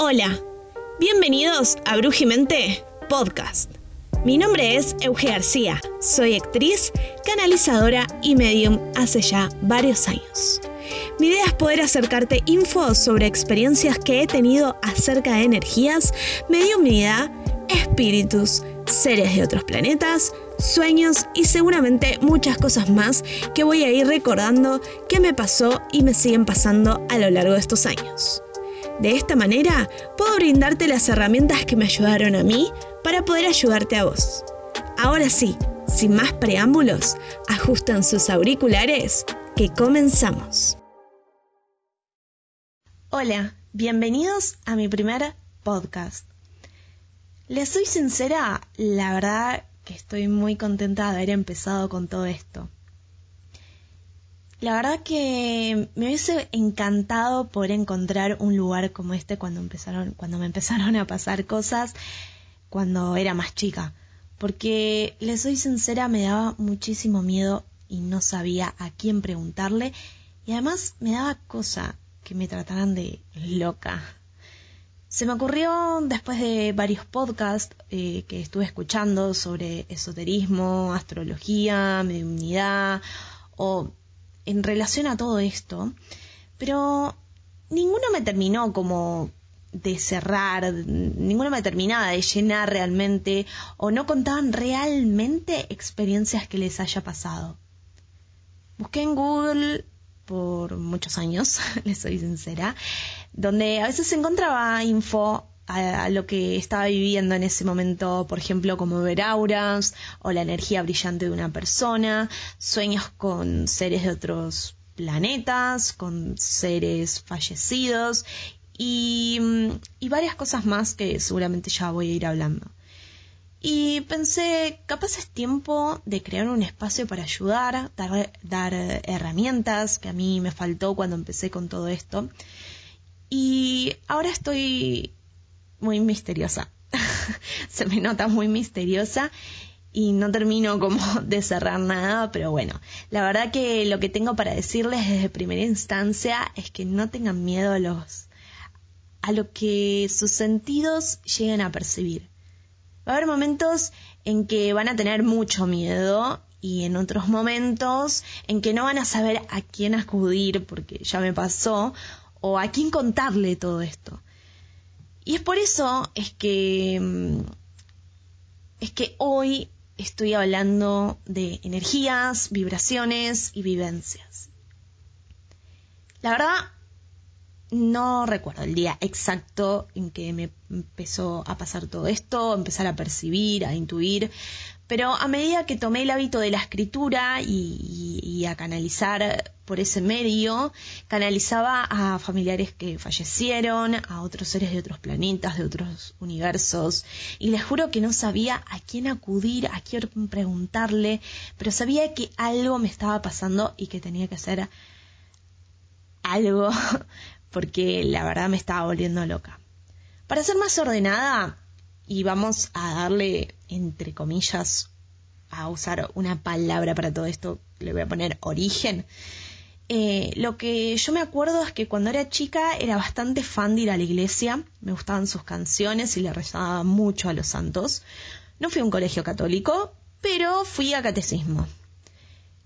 Hola, bienvenidos a Brujimente Podcast. Mi nombre es Euge García, soy actriz, canalizadora y medium hace ya varios años. Mi idea es poder acercarte info sobre experiencias que he tenido acerca de energías, mediumnidad, espíritus, seres de otros planetas, sueños y seguramente muchas cosas más que voy a ir recordando que me pasó y me siguen pasando a lo largo de estos años. De esta manera puedo brindarte las herramientas que me ayudaron a mí para poder ayudarte a vos. Ahora sí, sin más preámbulos, ajustan sus auriculares que comenzamos. Hola, bienvenidos a mi primer podcast. Les soy sincera, la verdad que estoy muy contenta de haber empezado con todo esto. La verdad que me hubiese encantado poder encontrar un lugar como este cuando empezaron, cuando me empezaron a pasar cosas cuando era más chica. Porque les soy sincera, me daba muchísimo miedo y no sabía a quién preguntarle. Y además me daba cosa que me trataran de loca. Se me ocurrió después de varios podcasts eh, que estuve escuchando sobre esoterismo, astrología, mediunidad o en relación a todo esto, pero ninguno me terminó como de cerrar, ninguno me terminaba de llenar realmente o no contaban realmente experiencias que les haya pasado. Busqué en Google por muchos años, les soy sincera, donde a veces encontraba info a, lo que estaba viviendo en ese momento, por ejemplo, como ver auras o la energía brillante de una persona, sueños con seres de otros planetas, con seres fallecidos y, y varias cosas más que seguramente ya voy a ir hablando. Y pensé, capaz es tiempo de crear un espacio para ayudar, dar, dar herramientas que a mí me faltó cuando empecé con todo esto. Y ahora estoy muy misteriosa. Se me nota muy misteriosa y no termino como de cerrar nada, pero bueno, la verdad que lo que tengo para decirles desde primera instancia es que no tengan miedo a los a lo que sus sentidos lleguen a percibir. Va a haber momentos en que van a tener mucho miedo y en otros momentos en que no van a saber a quién acudir porque ya me pasó o a quién contarle todo esto. Y es por eso es que mm, es que hoy estoy hablando de energías, vibraciones y vivencias. La verdad, no recuerdo el día exacto en que me empezó a pasar todo esto, empezar a percibir, a intuir, pero a medida que tomé el hábito de la escritura y, a canalizar por ese medio, canalizaba a familiares que fallecieron, a otros seres de otros planetas, de otros universos, y les juro que no sabía a quién acudir, a quién preguntarle, pero sabía que algo me estaba pasando y que tenía que hacer algo, porque la verdad me estaba volviendo loca. Para ser más ordenada, y vamos a darle, entre comillas, a usar una palabra para todo esto, le voy a poner origen. Eh, lo que yo me acuerdo es que cuando era chica era bastante fan de ir a la iglesia, me gustaban sus canciones y le rezaba mucho a los santos. No fui a un colegio católico, pero fui a catecismo.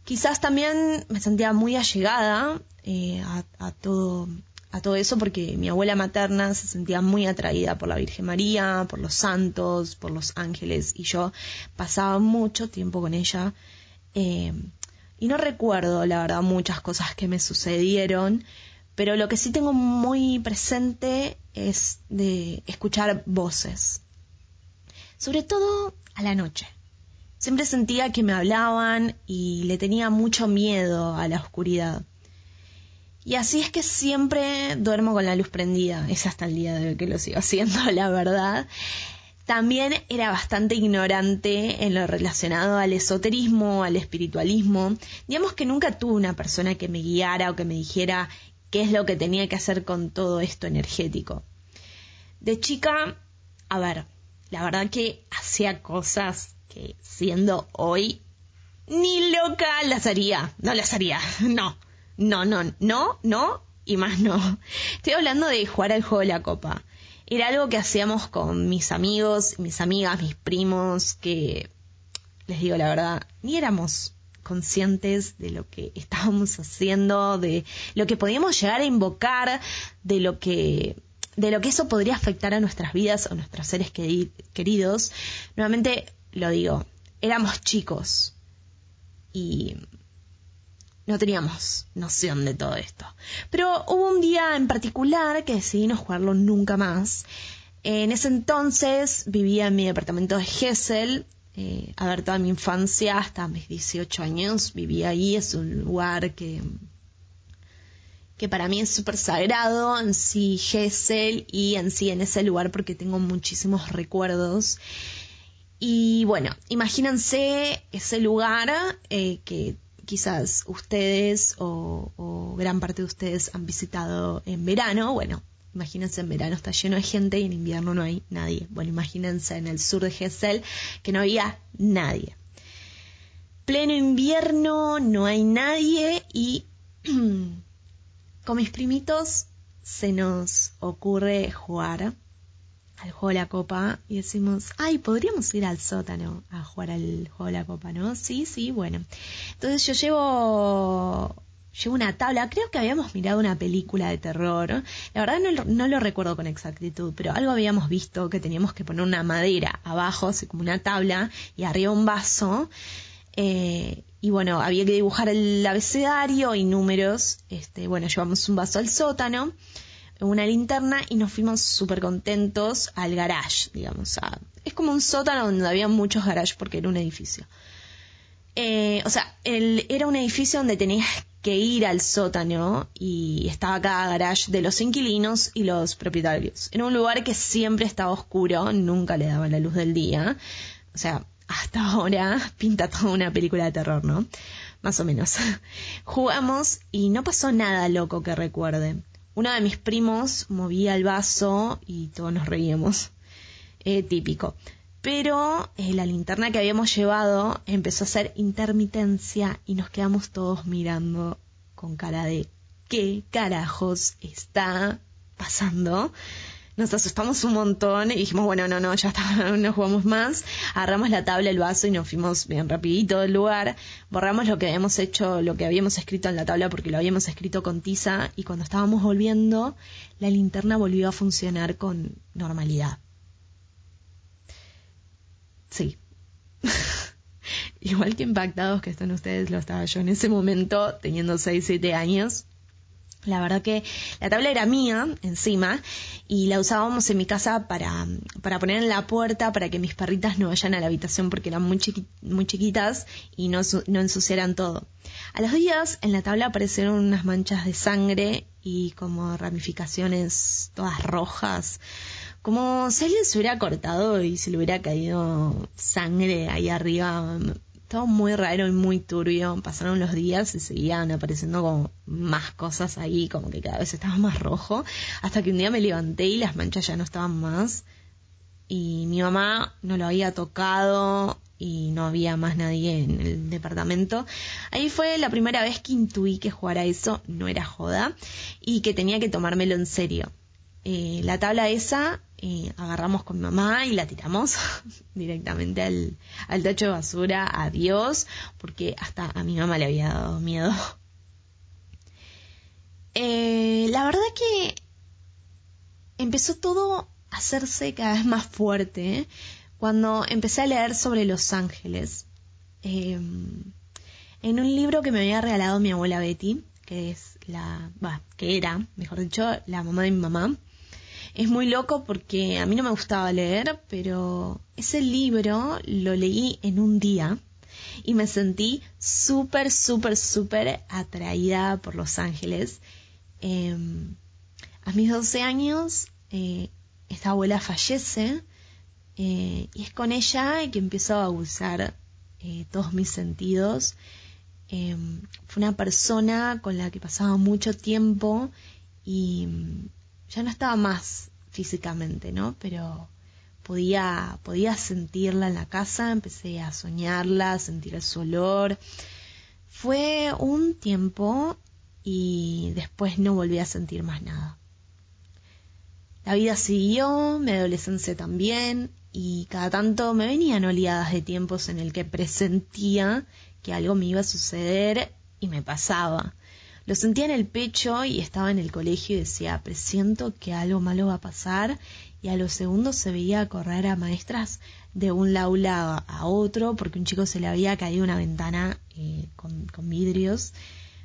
Quizás también me sentía muy allegada eh, a, todo a todo eso porque mi abuela materna se sentía muy atraída por la Virgen María, por los santos, por los ángeles y yo pasaba mucho tiempo con ella eh, y no recuerdo la verdad muchas cosas que me sucedieron, pero lo que sí tengo muy presente es de escuchar voces, sobre todo a la noche. Siempre sentía que me hablaban y le tenía mucho miedo a la oscuridad. Y así es que siempre duermo con la luz prendida. Es hasta el día de hoy que lo sigo haciendo, la verdad. También era bastante ignorante en lo relacionado al esoterismo, al espiritualismo. Digamos que nunca tuve una persona que me guiara o que me dijera qué es lo que tenía que hacer con todo esto energético. De chica, a ver, la verdad que hacía cosas que siendo hoy ni loca las haría. No las haría, no. No, no, no, no y más no. Estoy hablando de jugar al juego de la copa. era algo que hacíamos con mis amigos, mis amigas, mis primos, que les digo la verdad, ni éramos conscientes de lo que estábamos haciendo, de lo que podíamos llegar a invocar, de lo que de lo que eso podría afectar a nuestras vidas o nuestros seres queridos. Nuevamente lo digo, éramos chicos y no teníamos noción de todo esto. Pero hubo un día en particular que decidí no jugarlo nunca más. En ese entonces vivía en mi departamento de Hessel. Eh, a ver, toda mi infancia, hasta mis 18 años, vivía ahí. Es un lugar que, que para mí es súper sagrado en sí Hessel y en sí en ese lugar porque tengo muchísimos recuerdos. Y bueno, imagínense ese lugar eh, que quizás ustedes o, gran parte de ustedes han visitado en verano. Bueno, imagínense en verano está lleno de gente y en invierno no hay nadie. Bueno, imagínense en el sur de Gesell que no había nadie. Pleno invierno, no hay nadie y con mis primitos se nos ocurre jugar al juego de la copa y decimos, ay, podríamos ir al sótano a jugar al juego de la copa, ¿no? Sí, sí, bueno. Entonces yo llevo, llevo una tabla, creo que habíamos mirado una película de terror, la verdad no, no lo recuerdo con exactitud, pero algo habíamos visto que teníamos que poner una madera abajo, así como una tabla, y arriba un vaso. Eh, y bueno, había que dibujar el abecedario y números. Este, bueno, llevamos un vaso al sótano una linterna y nos fuimos súper contentos al garage, digamos. es como un sótano donde había muchos garages porque era un edificio. Eh, o sea, era un edificio donde tenías que ir al sótano y estaba cada garage de los inquilinos y los propietarios. Era un lugar que siempre estaba oscuro, nunca le daba la luz del día. O sea, hasta ahora pinta toda una película de terror, ¿no? Más o menos. Jugamos y no pasó nada loco que recuerde uno de mis primos movía el vaso y todos nos reíamos. Eh, típico. Pero eh, la linterna que habíamos llevado empezó a hacer intermitencia y nos quedamos todos mirando con cara de ¿qué carajos está pasando? Nos asustamos un montón y dijimos, bueno, no, no, ya está, no jugamos más. Agarramos la tabla, el vaso y nos fuimos bien rapidito del lugar. Borramos lo que habíamos hecho, lo que habíamos escrito en la tabla porque lo habíamos escrito con tiza y cuando estábamos volviendo, la linterna volvió a funcionar con normalidad. Sí. Igual que impactados que están ustedes, lo estaba yo en ese momento, teniendo 6, 7 años. La verdad que la tabla era mía encima y la usábamos en mi casa para, para poner en la puerta para que mis perritas no vayan a la habitación porque eran muy, muy chiquitas y no, no ensuciaran todo. A los días en la tabla aparecieron unas manchas de sangre y como ramificaciones todas rojas, como si alguien se hubiera cortado y se le hubiera caído sangre ahí arriba todo muy raro y muy turbio. Pasaron los días y seguían apareciendo como más cosas ahí, como que cada vez estaba más rojo. Hasta que un día me levanté y las manchas ya no estaban más. Y mi mamá no lo había tocado y no había más nadie en el departamento. Ahí fue la primera vez que intuí que jugar a eso no era joda y que tenía que tomármelo en serio. Eh, la tabla esa eh, agarramos con mi mamá y la tiramos directamente al, al tacho de basura, adiós, porque hasta a mi mamá le había dado miedo. Eh, la verdad que empezó todo a hacerse cada vez más fuerte cuando empecé a leer sobre los ángeles. en un libro que me había regalado mi abuela Betty, que es la, que era, mejor dicho, la mamá de mi mamá. Es muy loco porque a mí no me gustaba leer, pero ese libro lo leí en un día y me sentí súper, súper, súper atraída por Los Ángeles. Em, a mis 12 años, eh, esta abuela fallece eh, y es con ella que empiezo a usar eh, todos mis sentidos. Em, fue una persona con la que pasaba mucho tiempo y ya no estaba más físicamente, ¿no? Pero podía, podía sentirla en la casa, empecé a soñarla, a sentir su olor. Fue un tiempo y después no volví a sentir más nada. La vida siguió, mi adolescencia también, y cada tanto me venían oleadas de tiempos en el que presentía que algo me iba a suceder y me pasaba. Lo sentía en el pecho y estaba en el colegio y decía, presiento que algo malo va a pasar y a los segundos se veía correr a maestras de un aula a otro porque un chico se le había caído una ventana eh, con, vidrios.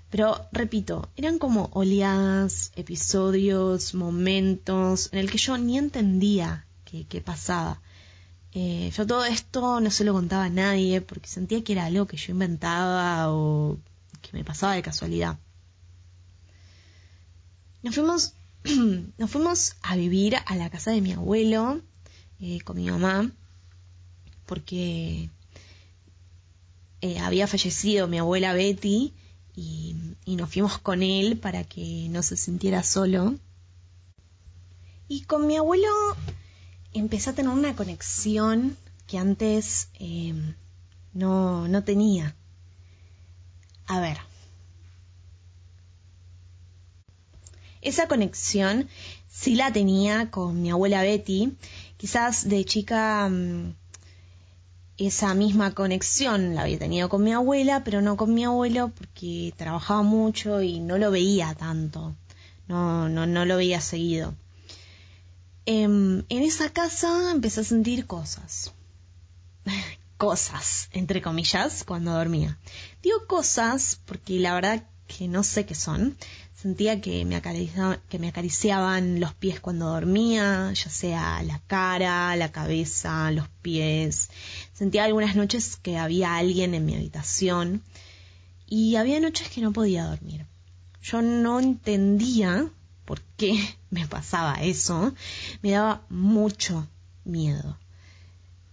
Pero repito, eran como oleadas, episodios, momentos en el que yo ni entendía qué, pasaba. Eh, yo todo esto no se lo contaba a nadie porque sentía que era algo que yo inventaba o que me pasaba de casualidad. Nos fuimos, nos fuimos a vivir a la casa de mi abuelo eh, con mi mamá porque eh, había fallecido mi abuela Betty y, nos fuimos con él para que no se sintiera solo. Y con mi abuelo empecé a tener una conexión que antes eh, no, no tenía. A ver. Esa conexión sí la tenía con mi abuela Betty. Quizás de chica mm, esa misma conexión la había tenido con mi abuela, pero no con mi abuelo porque trabajaba mucho y no lo veía tanto. No, no, no lo veía seguido. Em, en esa casa empecé a sentir cosas. cosas, entre comillas, cuando dormía. Digo cosas porque la verdad que no sé qué son. Sentía que me, acariciaban los pies cuando dormía, ya sea la cara, la cabeza, los pies. Sentía algunas noches que había alguien en mi habitación y había noches que no podía dormir. Yo no entendía por qué me pasaba eso, me daba mucho miedo.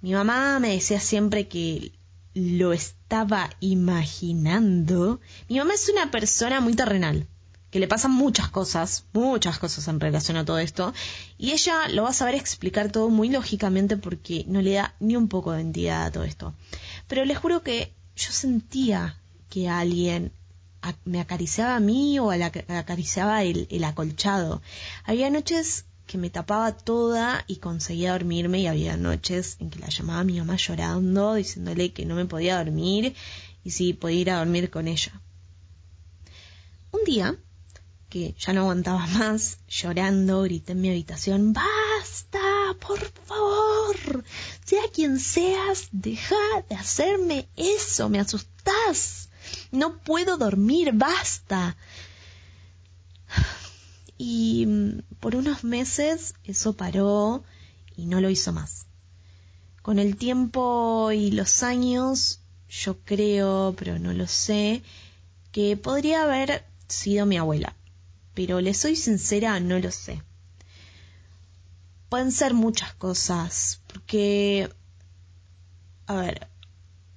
Mi mamá me decía siempre que lo estaba imaginando. Mi mamá es una persona muy terrenal, que le pasan muchas cosas, muchas cosas en relación a todo esto, y ella lo va a saber explicar todo muy lógicamente porque no le da ni un poco de entidad a todo esto. Pero les juro que yo sentía que alguien me acariciaba a mí o acariciaba el, el acolchado. Había noches que me tapaba toda y conseguía dormirme y había noches en que la llamaba a mi mamá llorando, diciéndole que no me podía dormir y si podía ir a dormir con ella. Un día, que ya no aguantaba más, llorando, grité en mi habitación, ¡Basta! ¡Por favor! Sea quien seas, deja de hacerme eso, me asustás. No puedo dormir, basta. Y mm, por unos meses eso paró y no lo hizo más. Con el tiempo y los años, yo creo, pero no lo sé, que podría haber sido mi abuela. Pero le soy sincera, no lo sé. Pueden ser muchas cosas, porque, a ver,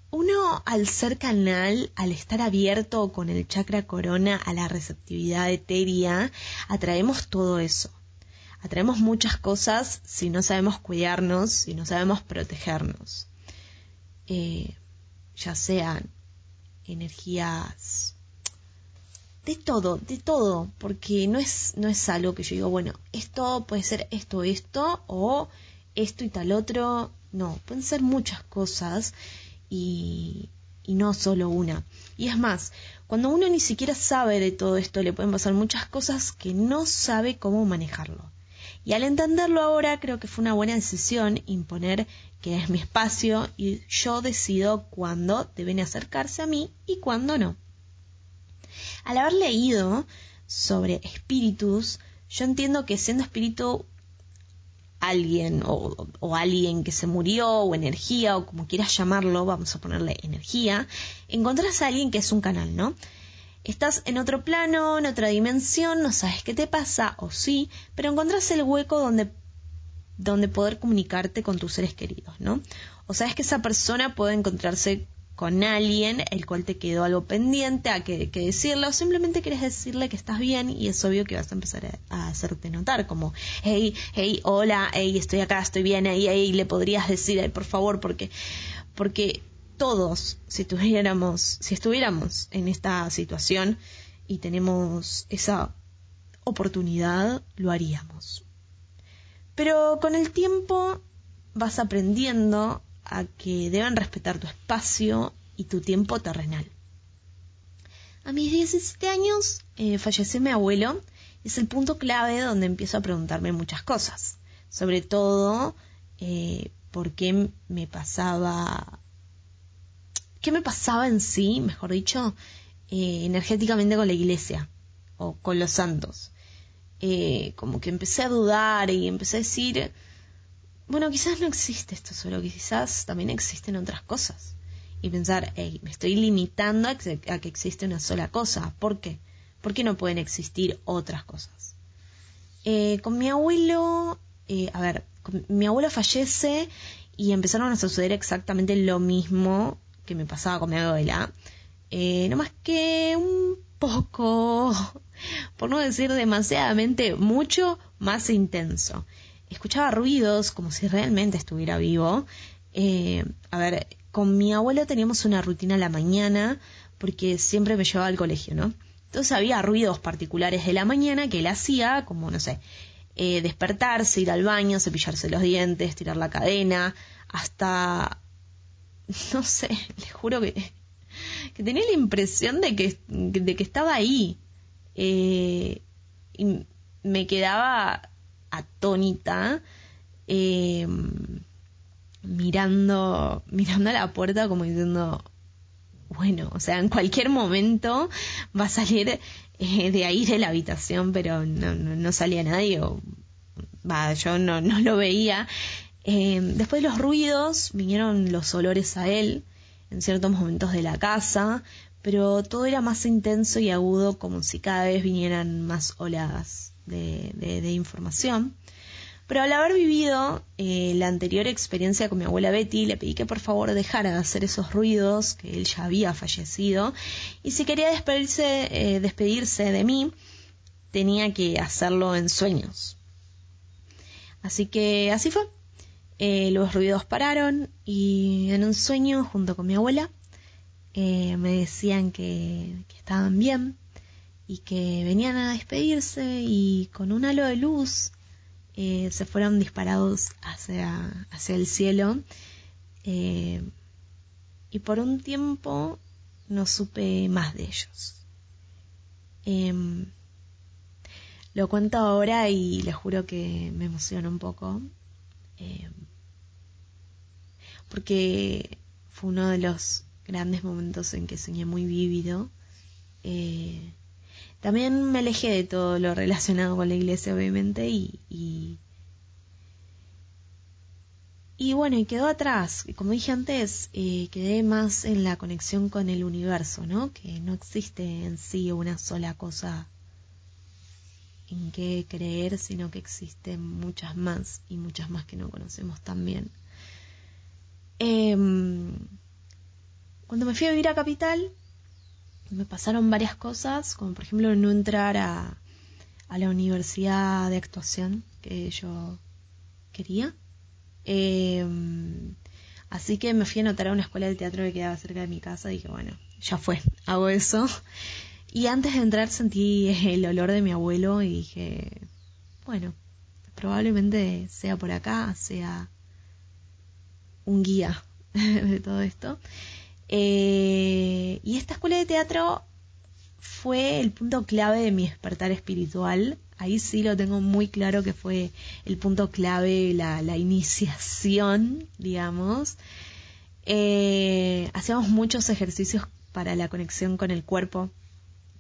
uno al ser canal, al estar abierto con el chakra corona a la receptividad etérea, atraemos todo eso. Atraemos muchas cosas si no sabemos cuidarnos, si no sabemos protegernos. Eh, ya sean energías de todo, de todo, porque no es, no es algo que yo digo, bueno, esto puede ser esto, esto, o esto y tal otro. No, pueden ser muchas cosas y, no solo una. Y es más, cuando uno ni siquiera sabe de todo esto, le pueden pasar muchas cosas que no sabe cómo manejarlo. Y al entenderlo ahora, creo que fue una buena decisión imponer que es mi espacio y yo decido cuándo deben acercarse a mí y cuándo no. Al haber leído sobre espíritus, yo entiendo que siendo espíritu alguien o, alguien que se murió o energía o como quieras llamarlo, vamos a ponerle energía, encontrás a alguien que es un canal, ¿no? Estás en otro plano, en otra dimensión, no sabes qué te pasa o sí, pero encontrás el hueco donde, donde poder comunicarte con tus seres queridos, ¿no? O sabes que esa persona puede encontrarse con alguien el cual te quedó algo pendiente a que, que, decirle o simplemente quieres decirle que estás bien y es obvio que vas a empezar a, hacerte notar como hey hey hola hey estoy acá estoy bien hey hey le podrías decir por favor porque porque todos si tuviéramos si estuviéramos en esta situación y tenemos esa oportunidad lo haríamos. Pero con el tiempo vas aprendiendo a que deben respetar tu espacio y tu tiempo terrenal. A mis 17 años eh, falleció mi abuelo. Es el punto clave donde empiezo a preguntarme muchas cosas. Sobre todo, eh, por qué me pasaba... ¿Qué me pasaba en sí, mejor dicho, eh, energéticamente con la iglesia o con los santos? como que empecé a dudar y empecé a decir, bueno, quizás no existe esto solo, quizás también existen otras cosas. Y pensar, hey, me estoy limitando a que, existe una sola cosa. ¿Por qué? ¿Por qué no pueden existir otras cosas? Eh, con mi abuelo, eh, a ver, mi abuelo fallece y empezaron a suceder exactamente lo mismo que me pasaba con mi abuela. Eh, no más que un poco, por no decir demasiadamente, mucho más intenso escuchaba ruidos como si realmente estuviera vivo. Eh, a ver, con mi abuelo teníamos una rutina a la mañana porque siempre me llevaba al colegio, ¿no? Entonces había ruidos particulares de la mañana que él hacía, como, no sé, eh, despertarse, ir al baño, cepillarse los dientes, tirar la cadena, hasta, no sé, les juro que, que tenía la impresión de que, de que estaba ahí. Eh, y me quedaba atónita, em, mirando, mirando a la puerta como diciendo, bueno, o sea, en cualquier momento va a salir eh, de ahí de la habitación, pero no, no, salía nadie, o yo no, no lo veía. Em, después de los ruidos vinieron los olores a él en ciertos momentos de la casa, pero todo era más intenso y agudo como si cada vez vinieran más oladas de, información. Pero al haber vivido eh, la anterior experiencia con mi abuela Betty, le pedí que por favor dejara de hacer esos ruidos, que él ya había fallecido, y si quería despedirse, eh, despedirse de mí, tenía que hacerlo en sueños. Así que así fue. Eh, los ruidos pararon y en un sueño, junto con mi abuela, me decían que estaban bien, y que venían a despedirse y con un halo de luz eh, se fueron disparados hacia, hacia el cielo. Eh, y por un tiempo no supe más de ellos. Em, lo cuento ahora y les juro que me emociona un poco. Em, porque fue uno de los grandes momentos en que soñé muy vívido. Eh, también me alejé de todo lo relacionado con la iglesia, obviamente, y, y, bueno, y quedó atrás. Como dije antes, eh, quedé más en la conexión con el universo, ¿no? Que no existe en sí una sola cosa en que creer, sino que existen muchas más y muchas más que no conocemos también. Em, cuando me fui a vivir a Capital, me pasaron varias cosas, como por ejemplo no entrar a, a la universidad de actuación que yo quería. Em, así que me fui a anotar a una escuela de teatro que quedaba cerca de mi casa y dije, bueno, ya fue, hago eso. Y antes de entrar sentí el olor de mi abuelo y dije, bueno, probablemente sea por acá, sea un guía de todo esto. Eh, y esta escuela de teatro fue el punto clave de mi despertar espiritual. Ahí sí lo tengo muy claro que fue el punto clave, la, iniciación, digamos. Eh, hacíamos muchos ejercicios para la conexión con el cuerpo,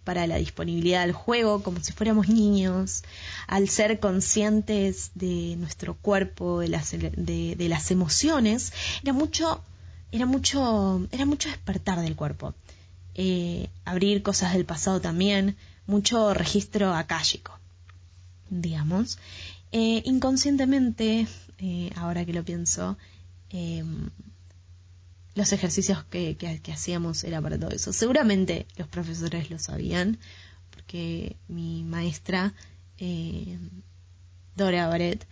para la disponibilidad al juego, como si fuéramos niños, al ser conscientes de nuestro cuerpo, de las, de las emociones. Era mucho era mucho, era mucho despertar del cuerpo. Eh, abrir cosas del pasado también, mucho registro acálico, digamos. Eh, inconscientemente, eh, ahora que lo pienso, em, los ejercicios que, que, hacíamos era para todo eso. Seguramente los profesores lo sabían, porque mi maestra, Dora Barrett,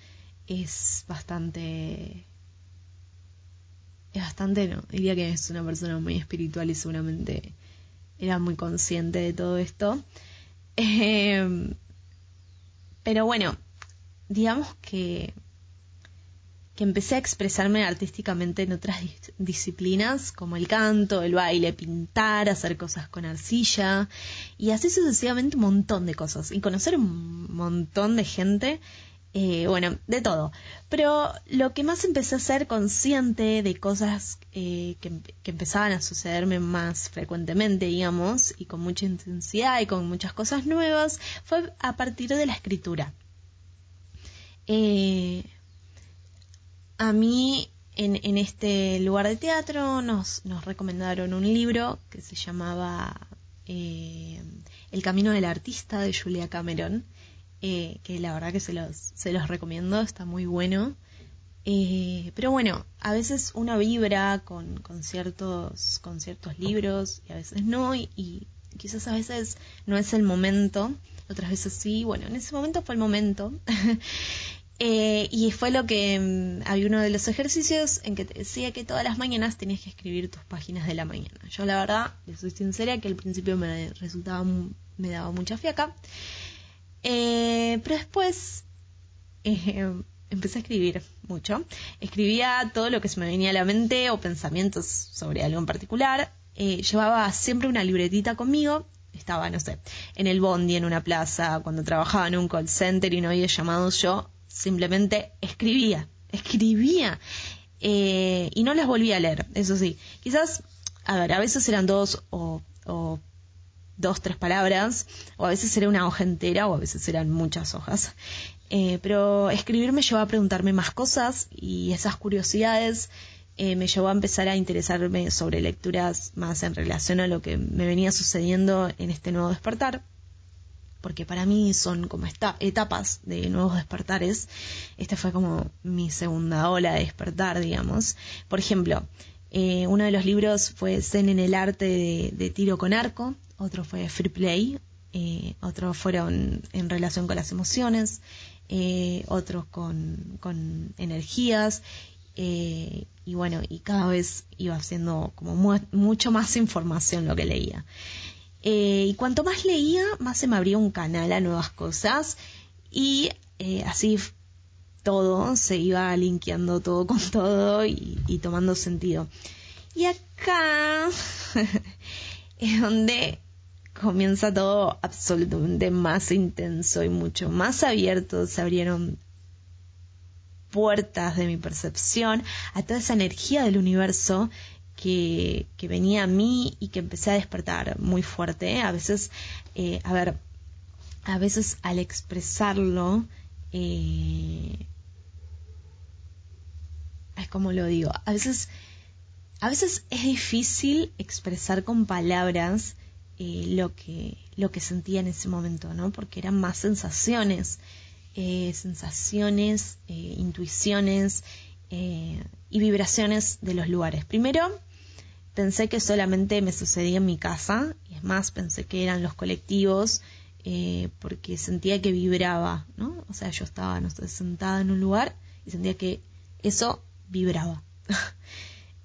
es bastante es bastante, no, diría que es una persona muy espiritual y seguramente era muy consciente de todo esto. Em, pero bueno, digamos que que empecé a expresarme artísticamente en otras disciplinas como el canto, el baile, pintar, hacer cosas con arcilla y así sucesivamente un montón de cosas y conocer un montón de gente, eh, bueno, de todo. Pero lo que más empecé a ser consciente de cosas eh, que, que empezaban a sucederme más frecuentemente, digamos, y con mucha intensidad y con muchas cosas nuevas, fue a partir de la escritura. Eh, a mí en, en, este lugar de teatro nos, nos, recomendaron un libro que se llamaba eh, El Camino del Artista de Julia Cameron, eh, que la verdad que se los, se los recomiendo, está muy bueno. Eh, pero bueno, a veces uno vibra con, ciertos, con ciertos libros y a veces no, y, quizás a veces no es el momento, otras veces sí, bueno, en ese momento fue el momento. Eh, y fue lo que mm, había uno de los ejercicios en que te decía que todas las mañanas tenías que escribir tus páginas de la mañana. Yo la verdad, le soy sincera, que al principio me resultaba, me daba mucha fiaca. Eh, pero después eh, empecé a escribir mucho. Escribía todo lo que se me venía a la mente o pensamientos sobre algo en particular. llevaba siempre una libretita conmigo estaba, no sé, en el bondi, en una plaza, cuando trabajaba en un call center y no había llamado yo, simplemente escribía, escribía. Eh, y no las volví a leer, eso sí. Quizás, a ver, a veces eran dos o, dos, tres palabras, o a veces era una hoja entera, o a veces eran muchas hojas. Eh, pero escribir me llevó a preguntarme más cosas y esas curiosidades eh, me llevó a empezar a interesarme sobre lecturas más en relación a lo que me venía sucediendo en este nuevo despertar porque para mí son como etapas de nuevos despertares. Esta fue como mi segunda ola de despertar, digamos. Por ejemplo, eh, uno de los libros fue Zen en el arte de, tiro con arco, otro fue Free Play, eh, otros fueron en relación con las emociones, eh, otros con, con energías. y bueno, y cada vez iba haciendo como mucho más información lo que leía. Eh, y cuanto más leía, más se me abría un canal a nuevas cosas y eh, así todo se iba linkeando todo con todo y tomando sentido. Y acá es donde comienza todo absolutamente más intenso y mucho más abierto. Se abrieron puertas de mi percepción a toda esa energía del universo que, venía a mí y que empecé a despertar muy fuerte. A veces, eh, a ver, a veces al expresarlo, eh, es como lo digo, a veces, a veces es difícil expresar con palabras eh, lo que lo que sentía en ese momento, ¿no? Porque eran más sensaciones, sensaciones, intuiciones y vibraciones de los lugares. Primero, pensé que solamente me sucedía en mi casa, y es más, pensé que eran los colectivos, eh, porque sentía que vibraba, ¿no? O sea, yo estaba, no sentada en un lugar y sentía que eso vibraba.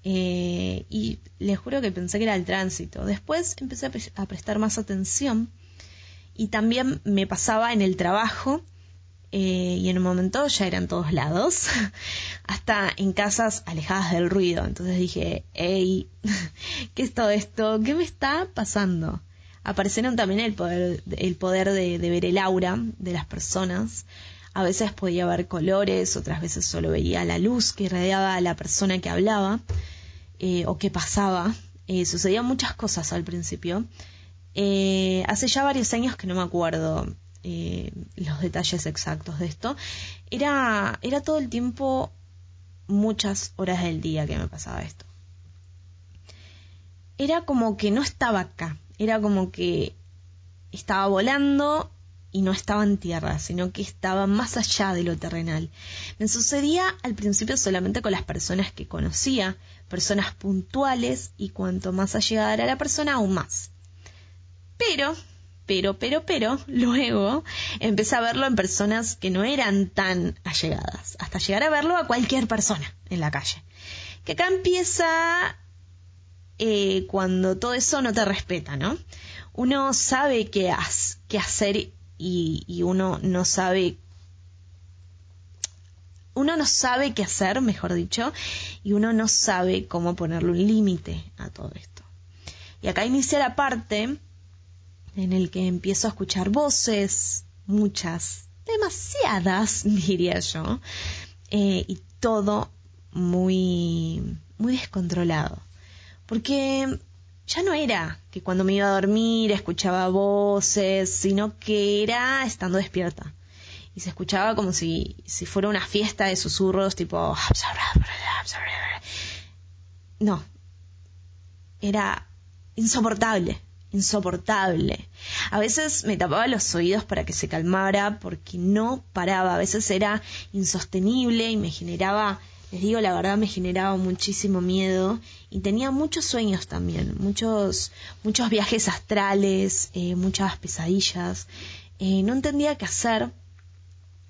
Eh, y les juro que pensé que era el tránsito. Después empecé a prestar más atención y también me pasaba en el trabajo eh, y en un momento ya eran todos lados, hasta en casas alejadas del ruido. Entonces dije, hey, ¿qué es todo esto? ¿Qué me está pasando? Aparecieron también el poder, el poder de, ver el aura de las personas. A veces podía ver colores, otras veces solo veía la luz que irradiaba a la persona que hablaba eh, o que pasaba. Eh, sucedían muchas cosas al principio. hace ya varios años que no me acuerdo eh, los detalles exactos de esto, era, era todo el tiempo muchas horas del día que me pasaba esto. Era como que no estaba acá, era como que estaba volando y no estaba en tierra, sino que estaba más allá de lo terrenal. Me sucedía al principio solamente con las personas que conocía, personas puntuales y cuanto más allegada era la persona, aún más. Pero pero, pero, pero, luego empecé a verlo en personas que no eran tan allegadas, hasta llegar a verlo a cualquier persona en la calle. Que acá empieza eh, cuando todo eso no te respeta, ¿no? Uno sabe qué, hacer y, uno no sabe uno no sabe qué hacer, mejor dicho, y uno no sabe cómo ponerle un límite a todo esto. Y acá inicia la parte en el que empiezo a escuchar voces, muchas, demasiadas, diría yo, eh, y todo muy, muy descontrolado. Porque ya no era que cuando me iba a dormir escuchaba voces, sino que era estando despierta. Y se escuchaba como si, si fuera una fiesta de susurros tipo... No. Era insoportable, insoportable. A veces me tapaba los oídos para que se calmara porque no paraba. A veces era insostenible y me generaba, les digo la verdad, me generaba muchísimo miedo y tenía muchos sueños también, muchos, muchos viajes astrales, eh, muchas pesadillas. Eh, no entendía qué hacer,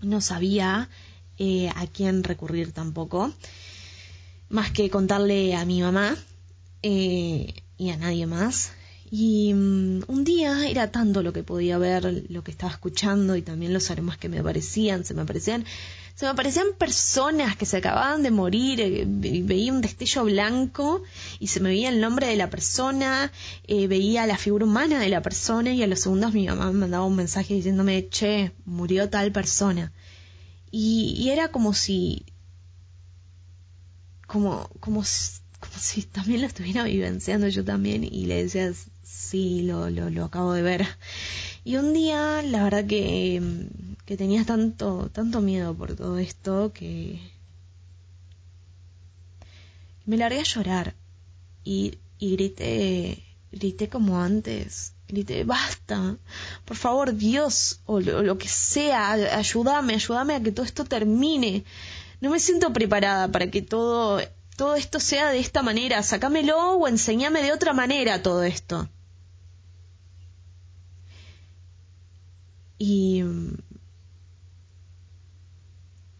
no sabía eh, a quién recurrir tampoco, más que contarle a mi mamá y a nadie más. Y mm, un día era tanto lo que podía ver, lo que estaba escuchando y también los aromas que me aparecían, se me aparecían, se me aparecían personas que se acababan de morir, eh, veía un destello blanco y se me veía el nombre de la persona, eh, veía la figura humana de la persona y a los segundos mi mamá me mandaba un mensaje diciéndome, che, murió tal persona. Y, y era como si, como, como como si también lo estuviera vivenciando yo también y le decía, sí, lo, lo, lo acabo de ver. Y un día, la verdad que, que tenía tanto, tanto miedo por todo esto que me largué a llorar y, y grité, grité como antes, grité, basta, por favor Dios, o lo, lo, que sea, ayúdame, ayúdame a que todo esto termine. No me siento preparada para que todo todo esto sea de esta manera, sacámelo o enseñame de otra manera todo esto. Y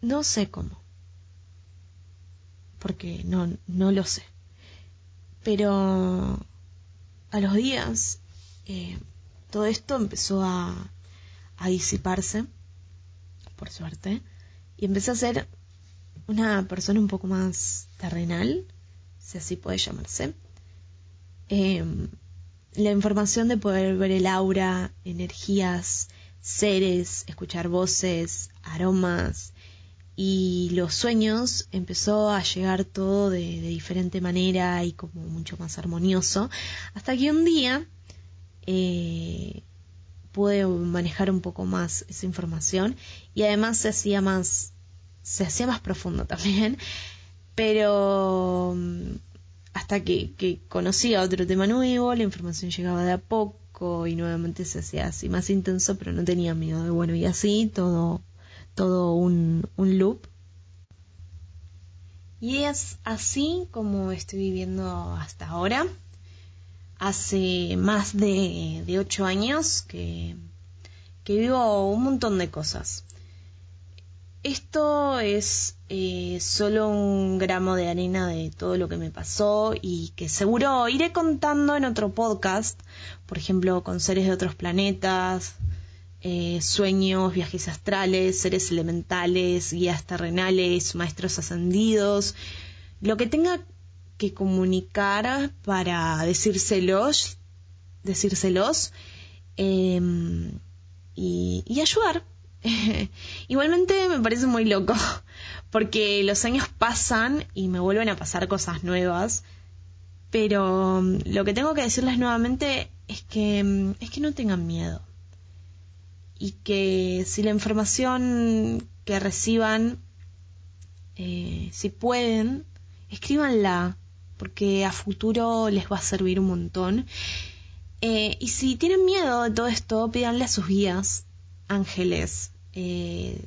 no sé cómo, porque no, no lo sé. Pero a los días eh, todo esto empezó a, a disiparse, por suerte, y empecé a ser una persona un poco más terrenal, si así puede llamarse. Em, la información de poder ver el aura, energías, seres, escuchar voces, aromas y los sueños empezó a llegar todo de, diferente manera y como mucho más armonioso hasta que un día eh, pude manejar un poco más esa información y además se hacía más se hacía más profundo también, pero mm, hasta que, que conocía otro tema nuevo, la información llegaba de a poco y nuevamente se hacía así más intenso, pero no tenía miedo de bueno y así, todo, todo un, un loop. Y es así como estoy viviendo hasta ahora. Hace más de, de ocho años que, que vivo un montón de cosas. Esto es eh, solo un gramo de arena de todo lo que me pasó y que seguro iré contando en otro podcast, por ejemplo, con seres de otros planetas, eh, sueños, viajes astrales, seres elementales, guías terrenales, maestros ascendidos, lo que tenga que comunicar para decírselos, decírselos em, y, y ayudar. Igualmente me parece muy loco, porque los años pasan y me vuelven a pasar cosas nuevas, pero mm, lo que tengo que decirles nuevamente es que, mm, es que no tengan miedo y que si la información que reciban, eh, si pueden, escríbanla, porque a futuro les va a servir un montón. Eh, y si tienen miedo de todo esto, pídanle a sus guías, ángeles, eh,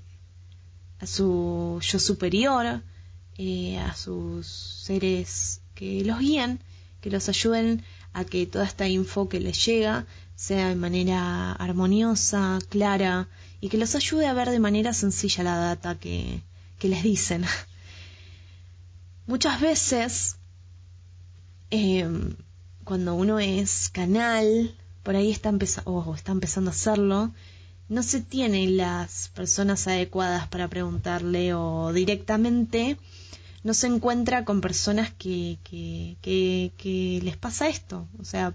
a su yo superior, a sus seres que los guían, que los ayuden a que toda esta info que les llega sea de manera armoniosa, clara y que los ayude a ver de manera sencilla la data que, que les dicen. Muchas veces, em, cuando uno es canal, por ahí está, empezando o está empezando a hacerlo, no se tienen las personas adecuadas para preguntarle o directamente no se encuentra con personas que, que, que, les pasa esto. O sea,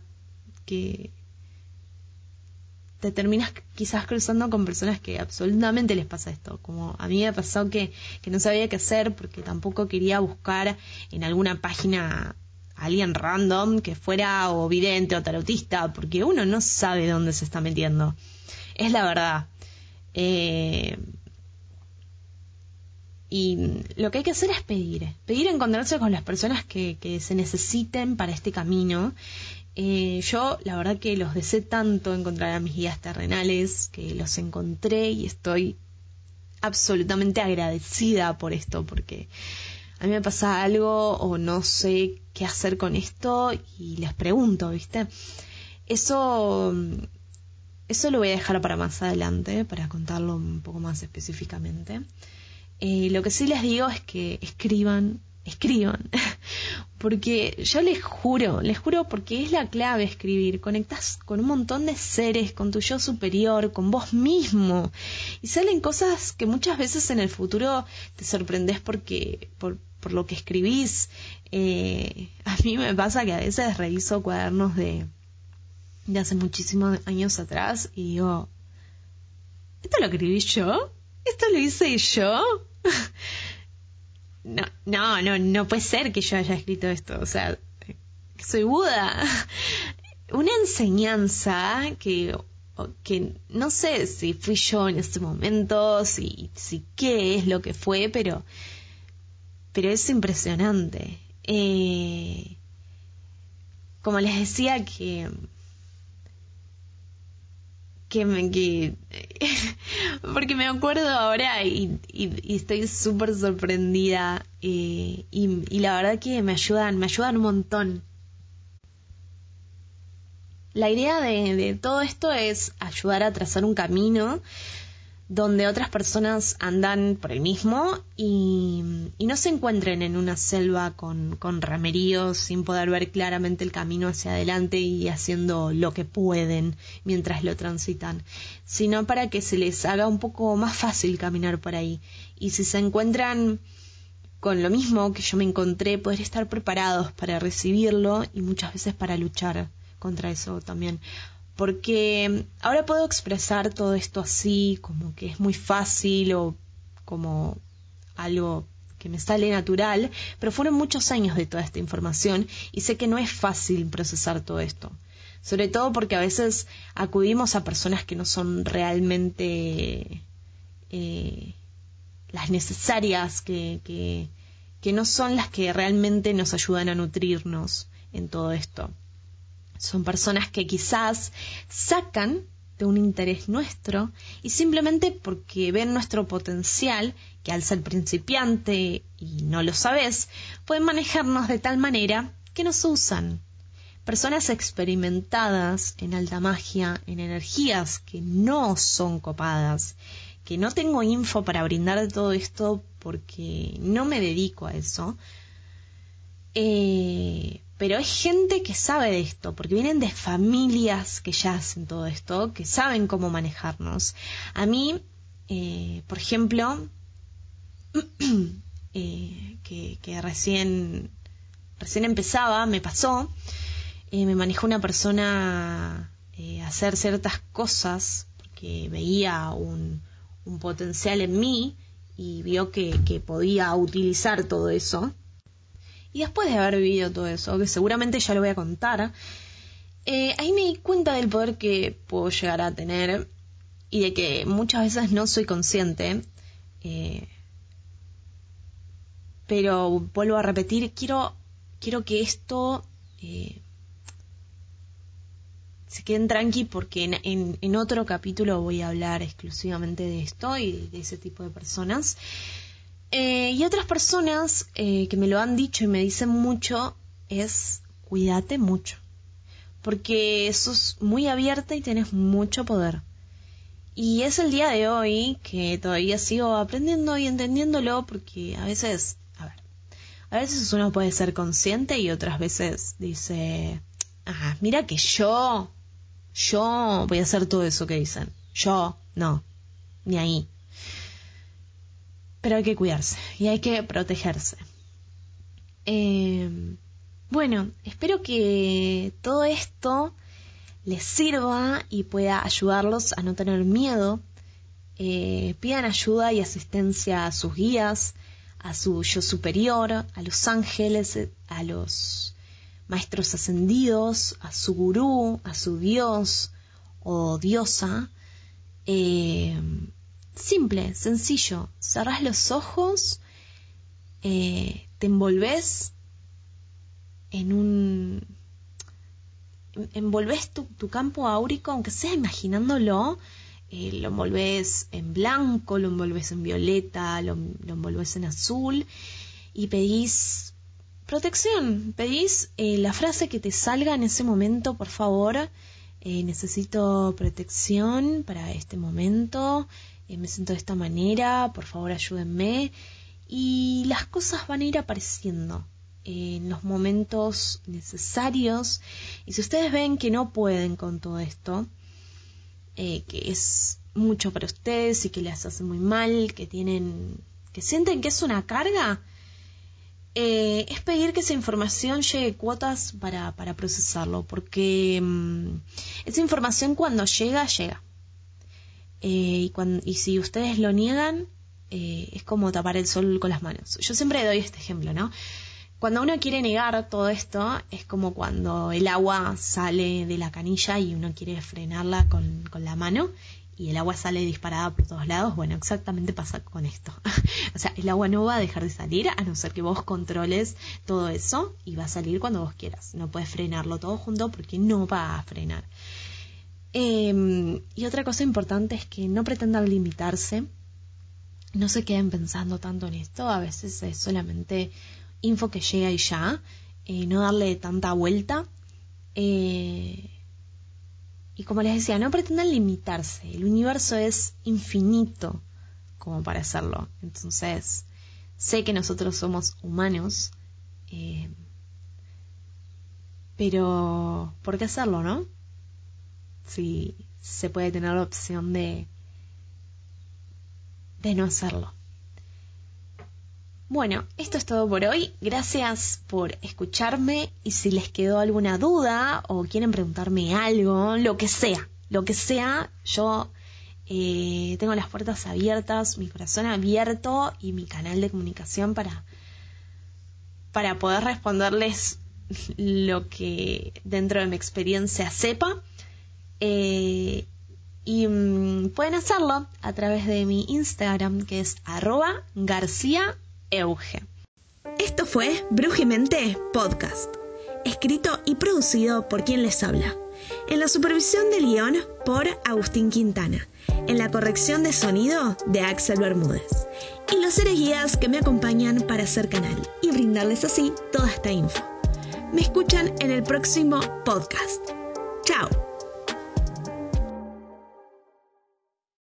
que te terminas quizás cruzando con personas que absolutamente les pasa esto. Como a mí me pasó que, que no sabía qué hacer porque tampoco quería buscar en alguna página a alguien random que fuera o vidente o tarotista, porque uno no sabe dónde se está metiendo es la verdad. Eh, y lo que hay que hacer es pedir, pedir encontrarse con las personas que, se necesiten para este camino. Eh, yo la verdad que los deseé tanto encontrar a mis guías terrenales, que los encontré y estoy absolutamente agradecida por esto, porque a mí me pasa algo o no sé qué hacer con esto y les pregunto, ¿viste? Eso eso lo voy a dejar para más adelante, para contarlo un poco más específicamente. Eh, lo que sí les digo es que escriban, escriban, porque yo les juro, les juro porque es la clave escribir, conectas con un montón de seres, con tu yo superior, con vos mismo, y salen cosas que muchas veces en el futuro te sorprendes porque, por, por lo que escribís. Eh, a mí me pasa que a veces reviso cuadernos de de hace muchísimos años atrás y digo, ¿esto lo escribí yo? ¿Esto lo hice yo? no, no, no, no puede ser que yo haya escrito esto, o sea, soy Buda. Una enseñanza que, que no sé si fui yo en este momento, si, si qué es lo que fue, pero, pero es impresionante. Eh, como les decía que que me que porque me acuerdo ahora y, estoy súper sorprendida eh, y, la verdad que me ayudan me ayudan un montón. La idea de, de todo esto es ayudar a trazar un camino donde otras personas andan por el mismo y, no se encuentren en una selva con, con rameríos sin poder ver claramente el camino hacia adelante y haciendo lo que pueden mientras lo transitan, sino para que se les haga un poco más fácil caminar por ahí. Y si se encuentran con lo mismo que yo me encontré, poder estar preparados para recibirlo y muchas veces para luchar contra eso también porque ahora puedo expresar todo esto así, como que es muy fácil o como algo que me sale natural, pero fueron muchos años de toda esta información y sé que no es fácil procesar todo esto. Sobre todo porque a veces acudimos a personas que no son realmente eh, las necesarias, que, que, que no son las que realmente nos ayudan a nutrirnos en todo esto. Son personas que quizás sacan de un interés nuestro y simplemente porque ven nuestro potencial, que al ser principiante y no lo sabes, pueden manejarnos de tal manera que nos usan. Personas experimentadas en alta magia, en energías que no son copadas, que no tengo info para brindar de todo esto porque no me dedico a eso, eh, pero es gente que sabe de esto, porque vienen de familias que ya hacen todo esto, que saben cómo manejarnos. A mí, eh, por ejemplo, eh, que, recién, recién empezaba, me pasó, eh, me manejó una persona a hacer ciertas cosas, porque veía un, un potencial en mí y vio que podía utilizar todo eso y después de haber vivido todo eso, que seguramente ya lo voy a contar, eh, ahí me di cuenta del poder que puedo llegar a tener y de que muchas veces no soy consciente. Eh, pero vuelvo a repetir, quiero, quiero que esto eh, se queden tranqui porque en, en, otro capítulo voy a hablar exclusivamente de esto y de ese tipo de personas. Eh, y otras personas eh, que me lo han dicho y me dicen mucho es cuídate mucho, porque sos muy abierta y tienes mucho poder. Y es el día de hoy que todavía sigo aprendiendo y entendiéndolo porque a veces, a ver, a veces uno puede ser consciente y otras veces dice, ah, mira que yo, yo voy a hacer todo eso que dicen. Yo, no, ni ahí. Pero hay que cuidarse y hay que protegerse. Eh, bueno, espero que todo esto les sirva y pueda ayudarlos a no tener miedo. Eh, pidan ayuda y asistencia a sus guías, a su yo superior, a los ángeles, a los maestros ascendidos, a su gurú, a su dios o diosa. Eh, simple, sencillo. Cerrás los ojos, eh, te envolves en un... envolves tu, campo áurico, aunque sea imaginándolo, eh, lo envolves en blanco, lo envolves en violeta, lo, lo envolves en azul y pedís protección, pedís eh, la frase que te salga en ese momento, por favor, necesito protección para este momento, me siento de esta manera, por favor ayúdenme y las cosas van a ir apareciendo en los momentos necesarios. Y si ustedes ven que no pueden con todo esto, eh, que es mucho para ustedes y que les hace muy mal, que tienen, que sienten que es una carga, eh, es pedir que esa información llegue cuotas para, para procesarlo, porque mm, esa información cuando llega, llega. Eh, y, y si ustedes lo niegan, es como tapar el sol con las manos. Yo siempre doy este ejemplo, ¿no? Cuando uno quiere negar todo esto, es como cuando el agua sale de la canilla y uno quiere frenarla con, la mano y el agua sale disparada por todos lados. Bueno, exactamente pasa con esto. o sea, el agua no va a dejar de salir a no ser que vos controles todo eso y va a salir cuando vos quieras. No puedes frenarlo todo junto porque no va a frenar. Em, y otra cosa importante es que no pretendan limitarse. No se queden pensando tanto en esto. A veces es solamente info que llega y ya, eh, no darle tanta vuelta. Eh, y como les decía, no pretendan limitarse, el universo es infinito como para hacerlo. Entonces, sé que nosotros somos humanos, eh, pero ¿por qué hacerlo, no? Si se puede tener la opción de, no hacerlo. Bueno, esto es todo por hoy. Gracias por escucharme y si les quedó alguna duda o quieren preguntarme algo, lo que sea, lo que sea, yo eh, tengo las puertas abiertas, mi corazón abierto y mi canal de comunicación para, para poder responderles lo que dentro de mi experiencia sepa. Eh, y mm, pueden hacerlo a través de mi Instagram que es arroba garcía Euge. Esto fue Brujimente Podcast, escrito y producido por quien les habla. En la supervisión del guion por Agustín Quintana. En la corrección de sonido de Axel Bermúdez. Y los seres guías que me acompañan para hacer canal y brindarles así toda esta info. Me escuchan en el próximo podcast. Chao.